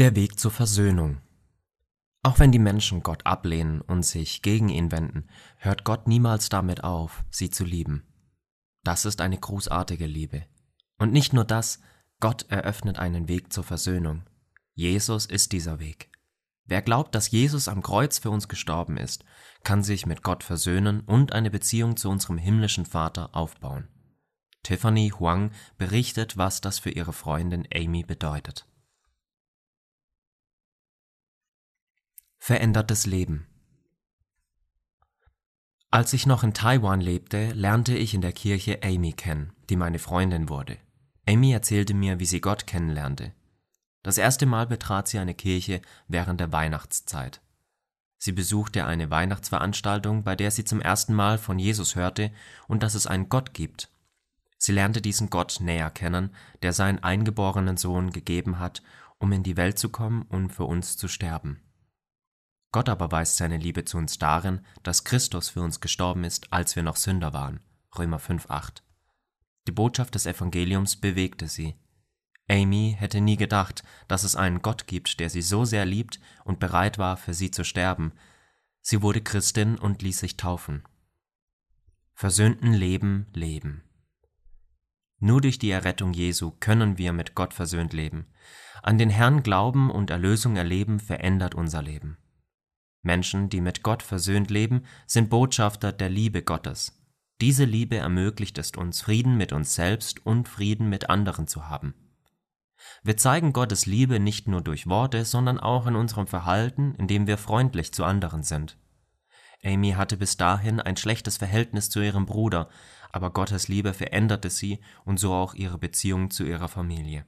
Der Weg zur Versöhnung. Auch wenn die Menschen Gott ablehnen und sich gegen ihn wenden, hört Gott niemals damit auf, sie zu lieben. Das ist eine großartige Liebe. Und nicht nur das, Gott eröffnet einen Weg zur Versöhnung. Jesus ist dieser Weg. Wer glaubt, dass Jesus am Kreuz für uns gestorben ist, kann sich mit Gott versöhnen und eine Beziehung zu unserem himmlischen Vater aufbauen. Tiffany Huang berichtet, was das für ihre Freundin Amy bedeutet. Verändertes Leben Als ich noch in Taiwan lebte, lernte ich in der Kirche Amy kennen, die meine Freundin wurde. Amy erzählte mir, wie sie Gott kennenlernte. Das erste Mal betrat sie eine Kirche während der Weihnachtszeit. Sie besuchte eine Weihnachtsveranstaltung, bei der sie zum ersten Mal von Jesus hörte und dass es einen Gott gibt. Sie lernte diesen Gott näher kennen, der seinen eingeborenen Sohn gegeben hat, um in die Welt zu kommen und für uns zu sterben. Gott aber weist seine Liebe zu uns darin, dass Christus für uns gestorben ist, als wir noch Sünder waren. Römer 5,8. Die Botschaft des Evangeliums bewegte sie. Amy hätte nie gedacht, dass es einen Gott gibt, der sie so sehr liebt und bereit war, für sie zu sterben. Sie wurde Christin und ließ sich taufen. Versöhnten Leben leben. Nur durch die Errettung Jesu können wir mit Gott versöhnt leben. An den Herrn glauben und Erlösung erleben verändert unser Leben. Menschen, die mit Gott versöhnt leben, sind Botschafter der Liebe Gottes. Diese Liebe ermöglicht es uns, Frieden mit uns selbst und Frieden mit anderen zu haben. Wir zeigen Gottes Liebe nicht nur durch Worte, sondern auch in unserem Verhalten, indem wir freundlich zu anderen sind. Amy hatte bis dahin ein schlechtes Verhältnis zu ihrem Bruder, aber Gottes Liebe veränderte sie und so auch ihre Beziehung zu ihrer Familie.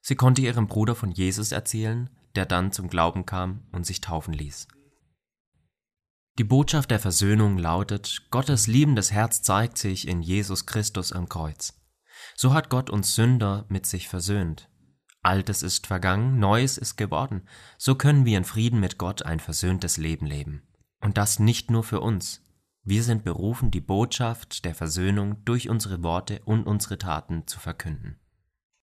Sie konnte ihrem Bruder von Jesus erzählen, der dann zum Glauben kam und sich taufen ließ. Die Botschaft der Versöhnung lautet, Gottes liebendes Herz zeigt sich in Jesus Christus am Kreuz. So hat Gott uns Sünder mit sich versöhnt. Altes ist vergangen, Neues ist geworden. So können wir in Frieden mit Gott ein versöhntes Leben leben. Und das nicht nur für uns. Wir sind berufen, die Botschaft der Versöhnung durch unsere Worte und unsere Taten zu verkünden.